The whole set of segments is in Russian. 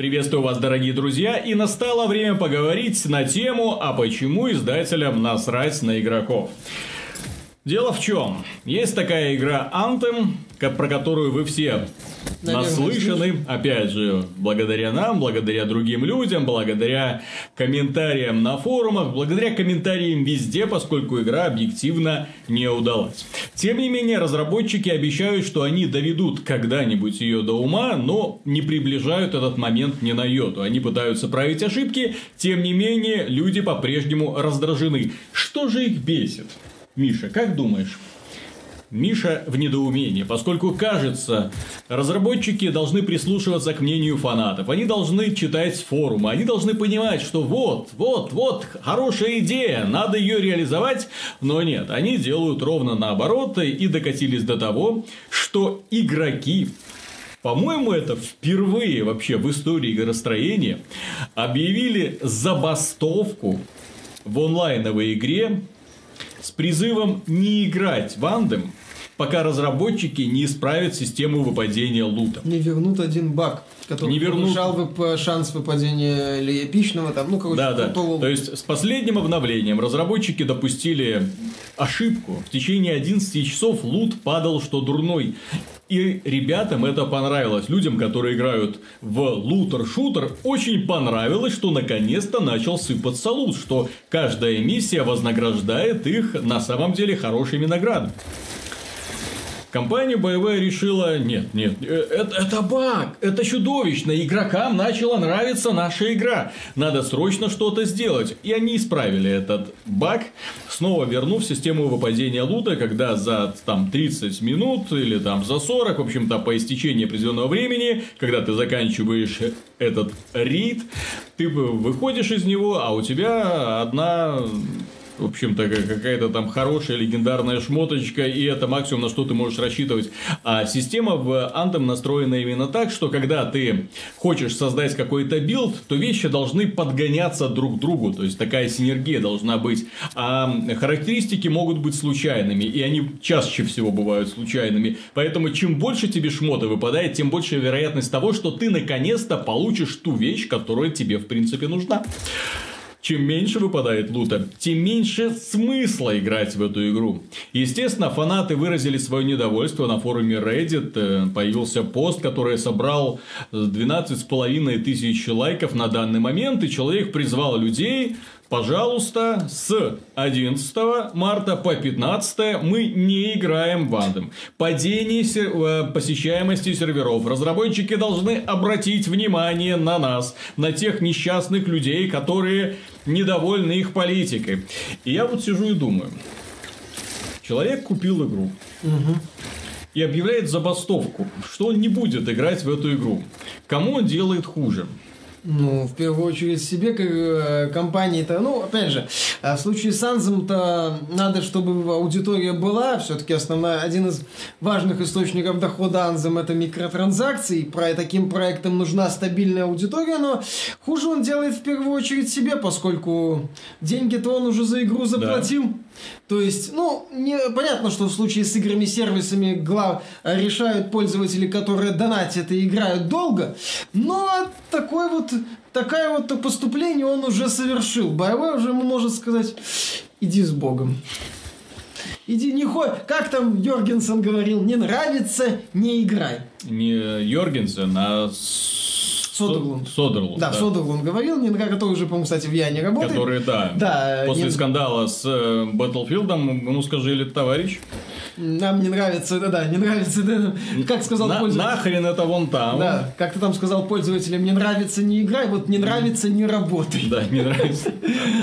Приветствую вас, дорогие друзья, и настало время поговорить на тему, а почему издателям насрать на игроков. Дело в чем? Есть такая игра Anthem, про которую вы все Наверное, наслышаны. Слышно. Опять же, благодаря нам, благодаря другим людям, благодаря комментариям на форумах, благодаря комментариям везде, поскольку игра объективно не удалась. Тем не менее, разработчики обещают, что они доведут когда-нибудь ее до ума, но не приближают этот момент ни на йоту. Они пытаются править ошибки, тем не менее, люди по-прежнему раздражены. Что же их бесит? Миша, как думаешь? Миша в недоумении, поскольку, кажется, разработчики должны прислушиваться к мнению фанатов. Они должны читать форумы, они должны понимать, что вот, вот, вот, хорошая идея, надо ее реализовать. Но нет, они делают ровно наоборот и докатились до того, что игроки по-моему, это впервые вообще в истории игростроения объявили забастовку в онлайновой игре с призывом не играть в Андем, пока разработчики не исправят систему выпадения лута. Не вернут один баг, который не вернут... повышал шанс выпадения или эпичного, там, ну, короче, да, да. То есть, с последним обновлением разработчики допустили ошибку. В течение 11 часов лут падал, что дурной. И ребятам это понравилось. Людям, которые играют в лутер-шутер, очень понравилось, что наконец-то начал сыпаться лут, что каждая миссия вознаграждает их на самом деле хорошими наградами. Компания боевая решила, нет, нет, э, это, это баг, это чудовищно, игрокам начала нравиться наша игра, надо срочно что-то сделать. И они исправили этот баг, снова вернув систему выпадения лута, когда за там 30 минут или там за 40, в общем-то, по истечении определенного времени, когда ты заканчиваешь этот рейд, ты выходишь из него, а у тебя одна в общем-то, какая-то там хорошая легендарная шмоточка, и это максимум, на что ты можешь рассчитывать. А система в Anthem настроена именно так, что когда ты хочешь создать какой-то build, то вещи должны подгоняться друг к другу, то есть такая синергия должна быть. А характеристики могут быть случайными, и они чаще всего бывают случайными. Поэтому чем больше тебе шмота выпадает, тем больше вероятность того, что ты наконец-то получишь ту вещь, которая тебе в принципе нужна. Чем меньше выпадает лута, тем меньше смысла играть в эту игру. Естественно, фанаты выразили свое недовольство на форуме Reddit. Э, появился пост, который собрал 12,5 тысяч лайков на данный момент. И человек призвал людей Пожалуйста, с 11 марта по 15 мы не играем в Андем. Падение э, посещаемости серверов. Разработчики должны обратить внимание на нас, на тех несчастных людей, которые недовольны их политикой. И я вот сижу и думаю. Человек купил игру. Угу. И объявляет забастовку, что он не будет играть в эту игру. Кому он делает хуже? Ну, в первую очередь себе, как э, компании-то, ну, опять же, э, в случае с Анзом-то надо, чтобы аудитория была, все-таки основная, один из важных источников дохода Анзом это микротранзакции, про таким проектам нужна стабильная аудитория, но хуже он делает в первую очередь себе, поскольку деньги-то он уже за игру заплатил. Да. То есть, ну, не, понятно, что в случае с играми-сервисами глав, решают пользователи, которые донатят и играют долго, но такой вот, такое вот поступление он уже совершил. Боевой уже ему может сказать, иди с Богом. Иди, не хо... Как там Йоргенсен говорил, не нравится, не играй. Не Йоргенсен, а Содерлунд. Содерлунд. Да, да, Содерлунд говорил, не который уже, по-моему, кстати, в Яне работает. Который, да, да после не... скандала с э, Battlefield ему скажили, товарищ, нам не нравится, да, да, не нравится, да, как сказал На, пользователь. Нахрен это вон там. Да, как ты там сказал пользователям, не нравится, не играй, вот не нравится, не работай. Да, не нравится.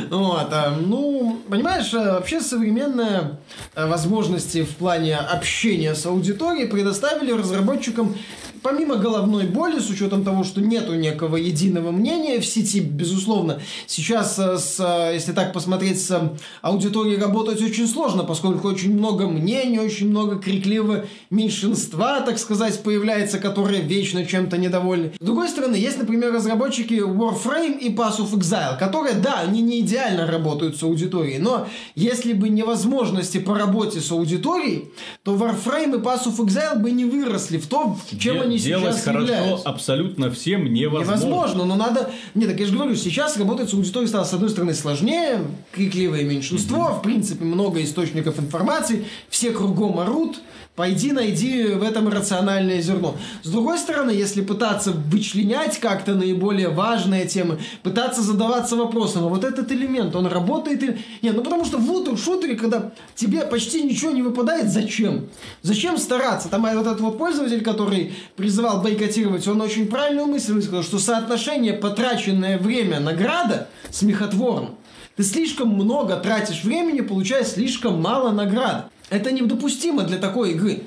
Вот, а, ну, понимаешь, э, вообще современные э, возможности в плане общения с аудиторией предоставили разработчикам помимо головной боли, с учетом того, что нету некого единого мнения в сети, безусловно, сейчас, э, с, э, если так посмотреть, с аудиторией работать очень сложно, поскольку очень много мнений, очень много крикливого меньшинства, так сказать, появляется, которые вечно чем-то недовольны. С другой стороны, есть, например, разработчики Warframe и Pass of Exile, которые, да, они не идеально работают с аудиторией, но если бы невозможности по работе с аудиторией, то Warframe и Pass of Exile бы не выросли в то, чем они делать сейчас хорошо являются. абсолютно всем невозможно. Невозможно, но надо... Нет, так я же говорю, сейчас работать с аудиторией стало, с одной стороны, сложнее, крикливое меньшинство, в принципе, много источников информации, все кругом орут, Пойди найди в этом рациональное зерно. С другой стороны, если пытаться вычленять как-то наиболее важные темы, пытаться задаваться вопросом, а вот этот элемент, он работает или... Нет, ну потому что в лутер-шутере, когда тебе почти ничего не выпадает, зачем? Зачем стараться? Там вот этот вот пользователь, который призывал бойкотировать, он очень правильную мысль высказал, что соотношение потраченное время награда смехотворно. Ты слишком много тратишь времени, получая слишком мало наград. Это недопустимо для такой игры.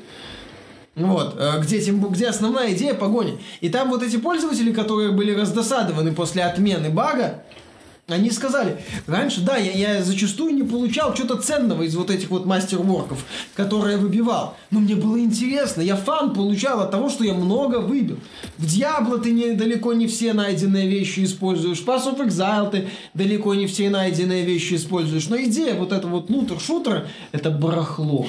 Вот, э, где, тем, где основная идея погони. И там вот эти пользователи, которые были раздосадованы после отмены бага, они сказали, раньше, да, я, я зачастую не получал что-то ценного из вот этих вот мастер-ворков, которые я выбивал. Но мне было интересно, я фан получал от того, что я много выбил. В Диабло ты не, далеко не все найденные вещи используешь. В Pass of Exile ты далеко не все найденные вещи используешь. Но идея вот этого вот лутер-шутера, это барахло.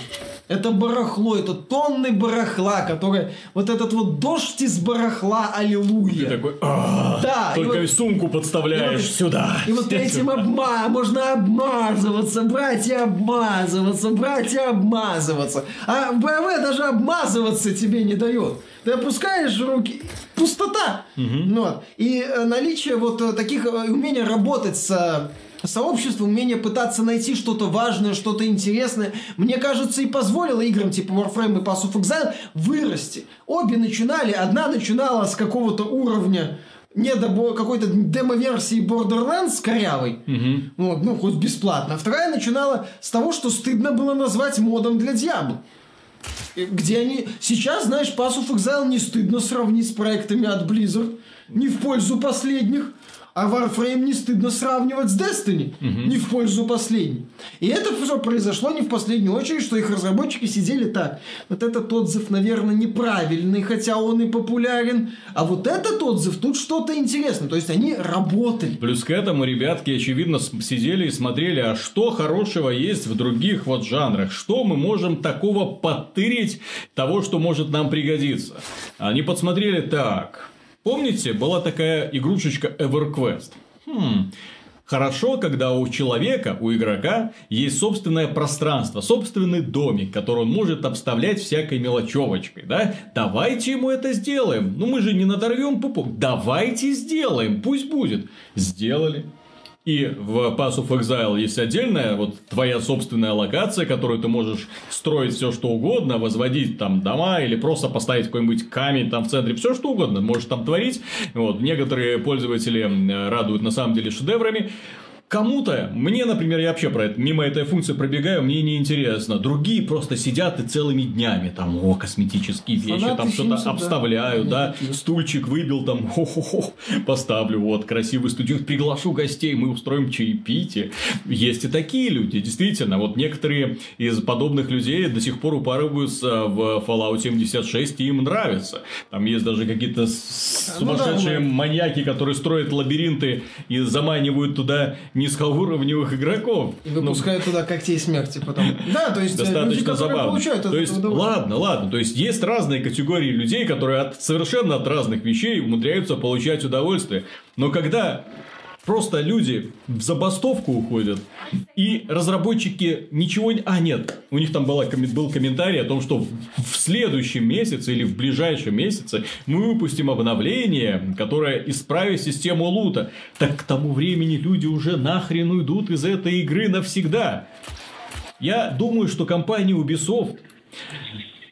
Это барахло, это тонны барахла, которое... Вот этот вот дождь из барахла, аллилуйя. Ты такой, «А, Да, и только вот- сумку подставляешь вот- сюда. И вот этим обма... можно обмазываться, брать и обмазываться, брать и обмазываться. А БМ даже обмазываться тебе не дает. Ты опускаешь руки, пустота. Ну вот. И э, наличие вот э, таких э, умения работать с сообществом, умение пытаться найти что-то важное, что-то интересное, мне кажется, и позволило играм типа Warframe и Pass of Exile вырасти. Обе начинали, одна начинала с какого-то уровня не до какой-то демо-версии Borderlands корявой, вот, ну, хоть бесплатно. А вторая начинала с того, что стыдно было назвать модом для. И Где они... Сейчас, знаешь, Pass of Exile не стыдно сравнить с проектами от Blizzard. Не в пользу последних. А Warframe не стыдно сравнивать с Destiny. Не в пользу последней. И это все произошло не в последнюю очередь, что их разработчики сидели так. Вот этот отзыв, наверное, неправильный, хотя он и популярен. А вот этот отзыв, тут что-то интересное. То есть они работали. Плюс к этому ребятки, очевидно, сидели и смотрели, а что хорошего есть в других вот жанрах, что мы можем такого подтырить того, что может нам пригодиться. Они подсмотрели так. Помните, была такая игрушечка EverQuest? Хм, Хорошо, когда у человека, у игрока, есть собственное пространство, собственный домик, который он может обставлять всякой мелочевочкой, да? Давайте ему это сделаем. Ну, мы же не надорвем пупок. Давайте сделаем, пусть будет. Сделали. И в Pass of Exile есть отдельная, вот твоя собственная локация, которую ты можешь строить все что угодно, возводить там дома или просто поставить какой-нибудь камень там в центре, все что угодно, можешь там творить. Вот, некоторые пользователи м, радуют на самом деле шедеврами. Кому-то, мне, например, я вообще про это, мимо этой функции пробегаю, мне не интересно. Другие просто сидят и целыми днями там, о, косметические вещи, Фанаты там что-то Симсов, да. да, стульчик выбил там, хо-хо-хо, поставлю, вот, красивый студент, приглашу гостей, мы устроим чаепитие. Есть и такие люди, действительно, вот некоторые из подобных людей до сих пор упарываются в Fallout 76 и им нравится. Там есть даже какие-то Ну да, сумасшедшие ну. маньяки, которые строят лабиринты и заманивают туда низкоуровневых игроков. И Ну, выпускают туда когтей смерти потом. Да, то есть э, люди, достаточно которые забавно. получают То есть, ладно, ладно. То есть, есть разные категории людей, которые от, совершенно от разных вещей умудряются получать удовольствие. Но когда просто люди в забастовку уходят, и разработчики ничего не... А, нет, у них там была, был комментарий о том, что в следующем месяце или в ближайшем месяце мы выпустим обновление, которое исправит систему лута. Так к тому времени люди уже нахрен уйдут из этой игры навсегда. Я думаю, что компания Ubisoft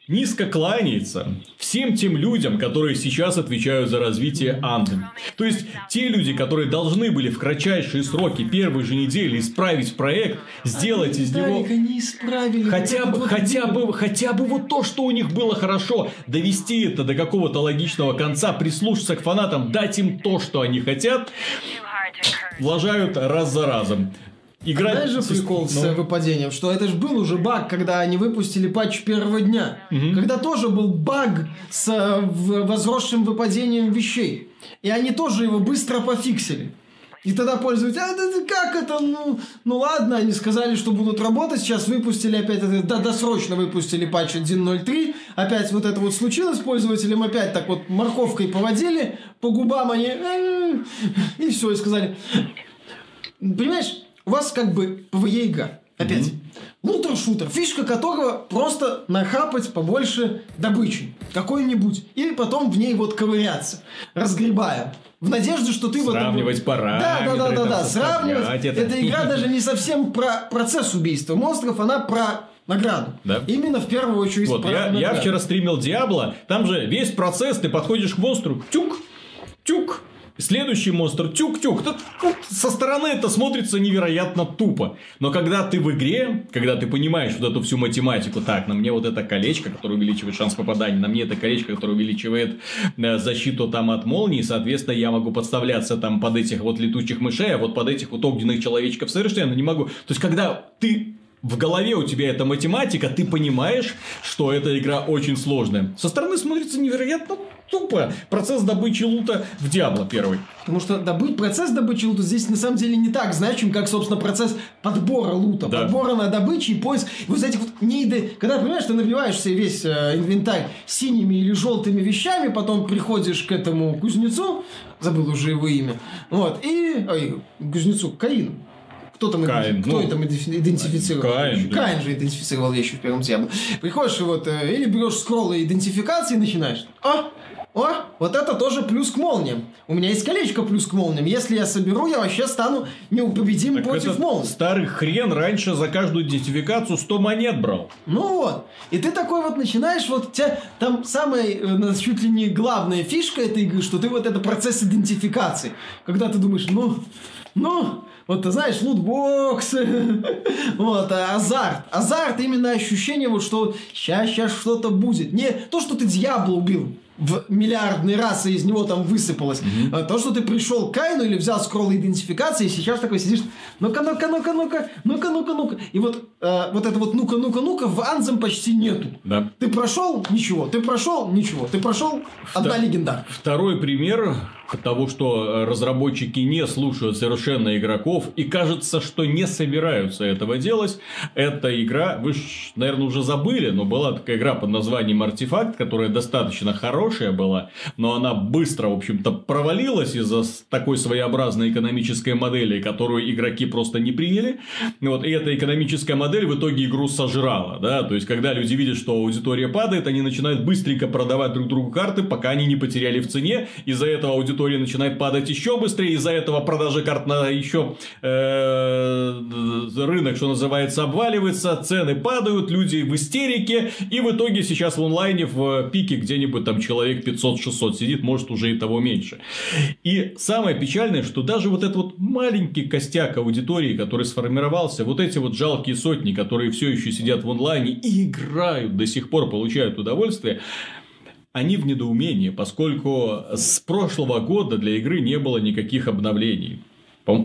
низко кланяется всем тем людям, которые сейчас отвечают за развитие Anthem. То есть, те люди, которые должны были в кратчайшие сроки первой же недели исправить проект, сделать из него... Старик, они исправили. Хотя бы, хотя бы, хотя бы вот то, что у них было хорошо, довести это до какого-то логичного конца, прислушаться к фанатам, дать им то, что они хотят, влажают раз за разом. Играть... Знаешь же прикол с ну, э, выпадением, что это же был уже баг, когда они выпустили патч первого дня. Когда тоже был баг с э, возросшим выпадением вещей. И они тоже его быстро пофиксили. И тогда пользователи, а да, как это, ну, ну ладно, они сказали, что будут работать, сейчас выпустили опять, это, да, досрочно выпустили патч 1.03, опять вот это вот случилось, пользователям опять так вот морковкой поводили, по губам они, «М-м-м», и все, и сказали, понимаешь, у вас как бы PvE игра, опять, mm-hmm. Лутер-шутер, фишка которого просто нахапать побольше добычи какой-нибудь. И потом в ней вот ковыряться, разгребая. В надежде, что ты Сравнивать вот... параметры. Да, да, да, да, да. Сравнивать. Это... Эта игра даже не совсем про процесс убийства монстров, она про награду. Да. Именно в первую очередь вот, про я, награду. я вчера стримил Диабло, там же весь процесс, ты подходишь к монстру, тюк, тюк, Следующий монстр тюк-тюк. Со стороны это смотрится невероятно тупо. Но когда ты в игре, когда ты понимаешь вот эту всю математику, так, на мне вот это колечко, которое увеличивает шанс попадания, на мне это колечко, которое увеличивает э, защиту там от молнии, соответственно, я могу подставляться там под этих вот летучих мышей, а вот под этих вот огненных человечков совершенно не могу. То есть, когда ты в голове у тебя эта математика, ты понимаешь, что эта игра очень сложная. Со стороны смотрится невероятно тупо. Процесс добычи лута в Диабло первый. Потому что добыть, процесс добычи лута здесь на самом деле не так значим, как, собственно, процесс подбора лута. Да. Подбора на добычу и поиск. И вот этих вот нейды... Когда, понимаешь, ты набиваешь себе весь э, инвентарь синими или желтыми вещами, потом приходишь к этому кузнецу, забыл уже его имя, вот, и... Ой, кузнецу, Каину кто там, Каин, кто ну, там идентифицировал? Каин, да. Каин же идентифицировал вещи в первом Диабло. Приходишь и вот, э, или берешь скроллы идентификации и начинаешь. А, о, вот это тоже плюс к молниям. У меня есть колечко плюс к молниям. Если я соберу, я вообще стану неупобедим так против молний. Старый хрен раньше за каждую идентификацию 100 монет брал. Ну вот. И ты такой вот начинаешь, вот тебя, там самая э, чуть ли не главная фишка этой игры, что ты вот это процесс идентификации. Когда ты думаешь, ну, ну, вот ты знаешь, лутбоксы, вот, а азарт. Азарт именно ощущение, вот, что сейчас, сейчас что-то будет. Не то, что ты дьявола убил, в миллиардный раз, и из него там высыпалось. Mm-hmm. То, что ты пришел к Кайну или взял скролл идентификации, и сейчас такой сидишь, ну-ка, ну-ка, ну-ка, ну-ка, ну-ка, ну-ка, ну-ка. И вот, э, вот это вот ну-ка, ну-ка, ну-ка в Анзем почти нету. Да. Ты прошел, ничего. Ты прошел, ничего. Ты прошел, одна Втор- легенда. Второй пример того, что разработчики не слушают совершенно игроков и кажется, что не собираются этого делать. Эта игра, вы, наверное, уже забыли, но была такая игра под названием Артефакт, которая достаточно хорошая была, но она быстро, в общем-то, провалилась из-за такой своеобразной экономической модели, которую игроки просто не приняли. Вот, и эта экономическая модель в итоге игру сожрала. Да? То есть, когда люди видят, что аудитория падает, они начинают быстренько продавать друг другу карты, пока они не потеряли в цене. Из-за этого аудитория аудитория начинает падать еще быстрее, из-за этого продажи карт на еще э, рынок, что называется, обваливается, цены падают, люди в истерике, и в итоге сейчас в онлайне в пике где-нибудь там человек 500-600 сидит, может уже и того меньше. И самое печальное, что даже вот этот вот маленький костяк аудитории, который сформировался, вот эти вот жалкие сотни, которые все еще сидят в онлайне и играют, до сих пор получают удовольствие, они в недоумении, поскольку с прошлого года для игры не было никаких обновлений.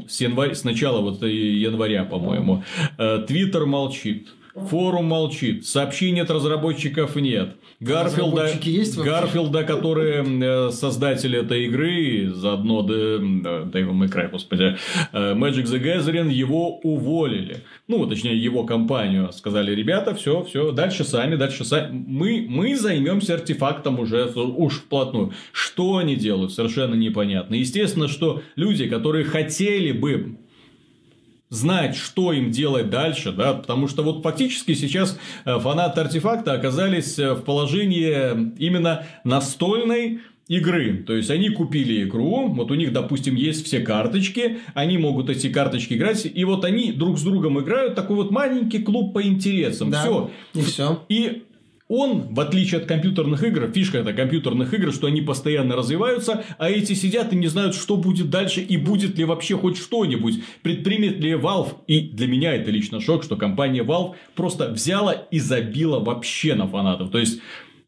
С, января, с начала вот января, по-моему. Э, Твиттер молчит. Форум молчит, сообщений от разработчиков нет. Гарфилда, есть Гарфилда, который э, создатель этой игры, заодно Дэйва Мэкрай, господи, э, Magic the Gathering, его уволили. Ну, точнее, его компанию. Сказали, ребята, все, все, дальше сами, дальше сами. Мы, мы займемся артефактом уже уж вплотную. Что они делают, совершенно непонятно. Естественно, что люди, которые хотели бы знать, что им делать дальше, да, потому что вот фактически сейчас э, фанаты артефакта оказались э, в положении именно настольной игры. То есть они купили игру, вот у них, допустим, есть все карточки, они могут эти карточки играть, и вот они друг с другом играют такой вот маленький клуб по интересам. Да, все. И все. И он, в отличие от компьютерных игр, фишка это компьютерных игр, что они постоянно развиваются, а эти сидят и не знают, что будет дальше и будет ли вообще хоть что-нибудь. Предпримет ли Valve, и для меня это лично шок, что компания Valve просто взяла и забила вообще на фанатов. То есть,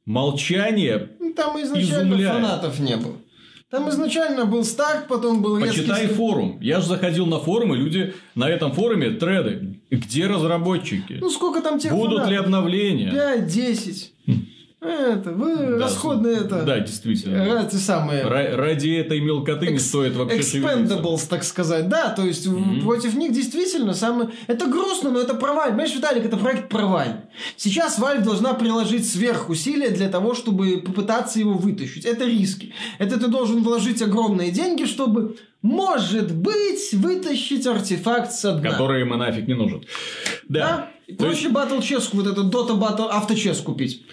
молчание Там изначально изумляет. фанатов не было. Там изначально был старт, потом был Почитай резкий... форум. Я же заходил на форум, и люди на этом форуме треды. Где разработчики? Ну, сколько там тех Будут ли обновления? 5-10. Это, вы Да, расходные это. Да, действительно. Эти самые. Ра- Ради этой мелкоты не стоит вообще. Expendables, так сказать. Да, то есть в- против них действительно самое... Это грустно, но это проваль. Понимаешь, Виталик, это проект проваль. Сейчас Valve должна приложить сверхусилия для того, чтобы попытаться его вытащить. Это риски. Это ты должен вложить огромные деньги, чтобы, может быть, вытащить артефакт со дна. Который ему нафиг не нужен. Да. Да? Есть- Проще батл ческу, вот этот Dota Battle авточес купить.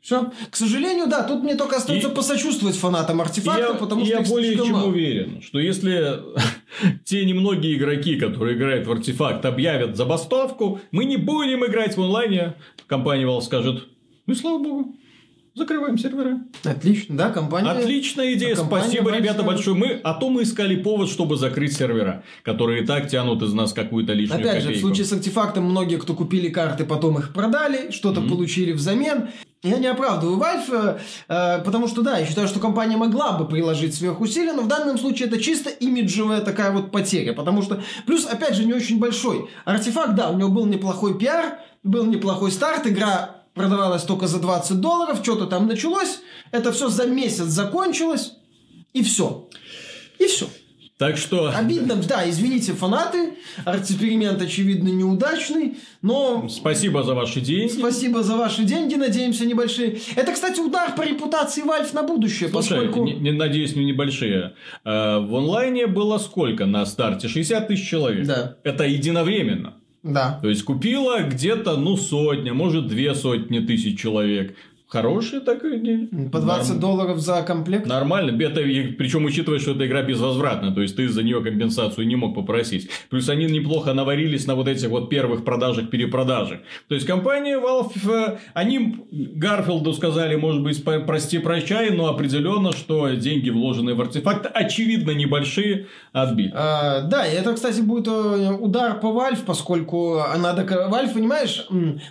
Все. К сожалению, да, тут мне только остается И- посочувствовать фанатам артефакта, я, потому что я более чем мало. уверен, что если те немногие игроки, которые играют в артефакт, объявят забастовку, мы не будем играть в онлайне, компания Valve скажет, ну и слава богу, закрываем сервера. Отлично, да, компания... Отличная идея, а компания спасибо, Valve ребята, большое. Мы, а то мы искали повод, чтобы закрыть сервера, которые и так тянут из нас какую-то лишнюю Опять же, в копейку. случае с артефактом многие, кто купили карты, потом их продали, что-то получили взамен. Я не оправдываю Valve, э, потому что, да, я считаю, что компания могла бы приложить сверхусилия, но в данном случае это чисто имиджевая такая вот потеря, потому что, плюс, опять же, не очень большой. Артефакт, да, у него был неплохой пиар, был неплохой старт, игра продавалась только за 20 долларов, что-то там началось, это все за месяц закончилось, и все. И все. Так что... Обидно, да, извините, фанаты. Арт-эксперимент, очевидно, неудачный, но Спасибо за ваши деньги. спасибо за ваши деньги, надеемся, небольшие. Это, кстати, удар по репутации Valve на будущее, Слушай, поскольку... не, не- надеюсь, не небольшие. Э, В онлайне было сколько на старте? 60 тысяч человек. Да. Это единовременно. Да. То есть купила где-то, ну, сотня, может, две сотни тысяч человек. Хорошие так и... По 20 Норм- долларов за комплект. Нормально, это, и причем учитывая, что эта игра безвозвратна, то есть ты за нее компенсацию не мог попросить. Плюс они неплохо наварились на вот этих вот первых продажах, перепродажах. То есть компания Valve, э, они Гарфилду сказали, может быть, по- прости, прощай, но определенно, что деньги, вложенные в артефакт, очевидно небольшие, отбиты. А, да, это, кстати, будет э, удар по Valve, поскольку она Valve, понимаешь,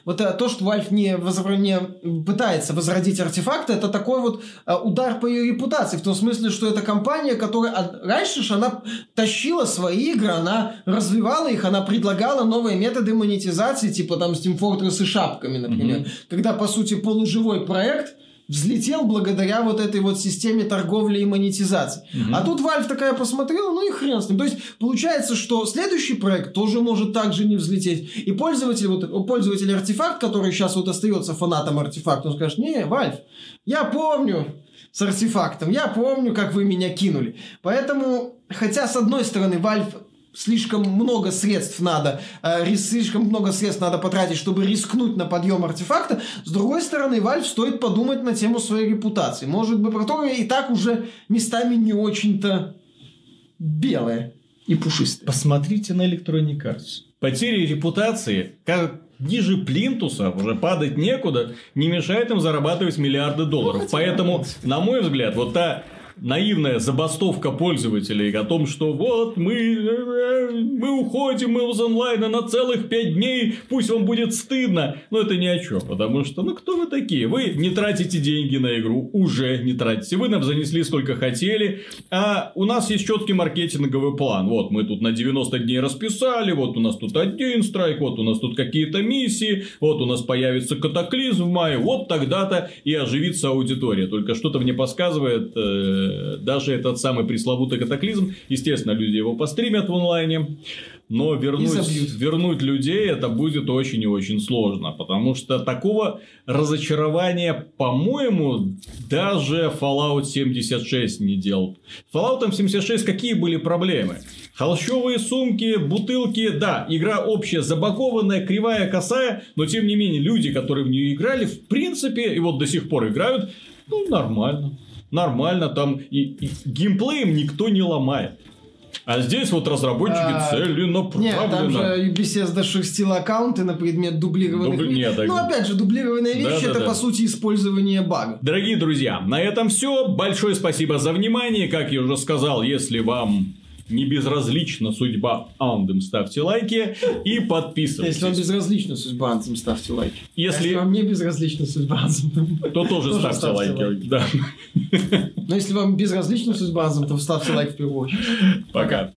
вот э, то, что Valve не, возра- не пытается возродить артефакты, это такой вот э, удар по ее репутации, в том смысле, что это компания, которая от- раньше же она тащила свои игры, она развивала их, она предлагала новые методы монетизации, типа там Steam Fortress и шапками, например, когда, по сути, полуживой проект взлетел благодаря вот этой вот системе торговли и монетизации. А тут Valve такая посмотрела, ну и хрен с ним. То есть получается, что следующий проект тоже может также не взлететь. И пользователь, вот, пользователь артефакт, который сейчас вот остается фанатом артефакта, он скажет, не, Valve, я помню с артефактом, я помню, как вы меня кинули. Поэтому, хотя с одной стороны Valve слишком много средств надо, э, слишком много средств надо потратить, чтобы рискнуть на подъем артефакта. С другой стороны, Valve стоит подумать на тему своей репутации. Может быть, которая и так уже местами не очень-то белая и пушистая. Посмотрите на Electronic Arts. Потери репутации, как ниже плинтуса, уже падать некуда, не мешает им зарабатывать миллиарды долларов. хотя Поэтому, на мой взгляд, вот та наивная забастовка пользователей о том, что вот мы, э, мы уходим из онлайна на целых пять дней, пусть вам будет стыдно. Но это ни о чем, потому что, ну кто вы такие? Вы не тратите деньги на игру, уже не тратите. Вы нам занесли сколько хотели, а у нас есть четкий маркетинговый план. Вот мы тут на 90 дней расписали, вот у нас тут один страйк, вот у нас тут какие-то миссии, вот у нас появится катаклизм в мае, вот тогда-то и оживится аудитория. Только что-то мне подсказывает, э, даже этот самый пресловутый катаклизм, естественно, люди его постримят в онлайне, но вернуть, вернуть людей это будет очень и очень сложно, потому что такого разочарования, по-моему, даже Fallout 76 не делал. Fallout 76 какие были проблемы? Холщовые сумки, бутылки, да, игра общая, забагованная, кривая, косая, но тем не менее люди, которые в нее играли, в принципе, и вот до сих пор играют, ну, нормально. Нормально, там и, и геймплеем никто не ломает. А здесь вот разработчики А, целенаправленно. Нет, там же Bethesda шерстила аккаунты на предмет дублированных Дубли- нет, Ну, опять же, дублированная вещь Да, да, это, да. по сути, использование бага. Дорогие друзья, на этом все. Большое спасибо за внимание. Как я уже сказал, если вам не безразлична судьба Андем, ставьте лайки и подписывайтесь. Если вам безразлична судьба Антhem, ставьте лайки. Если- Если вам не безразлична судьба Антhem, то тоже, Тоже ставьте, ставьте лайки. лайки. Да. но если вам безразлична судьба Антhem, то ставьте лайк в первую очередь. Пока.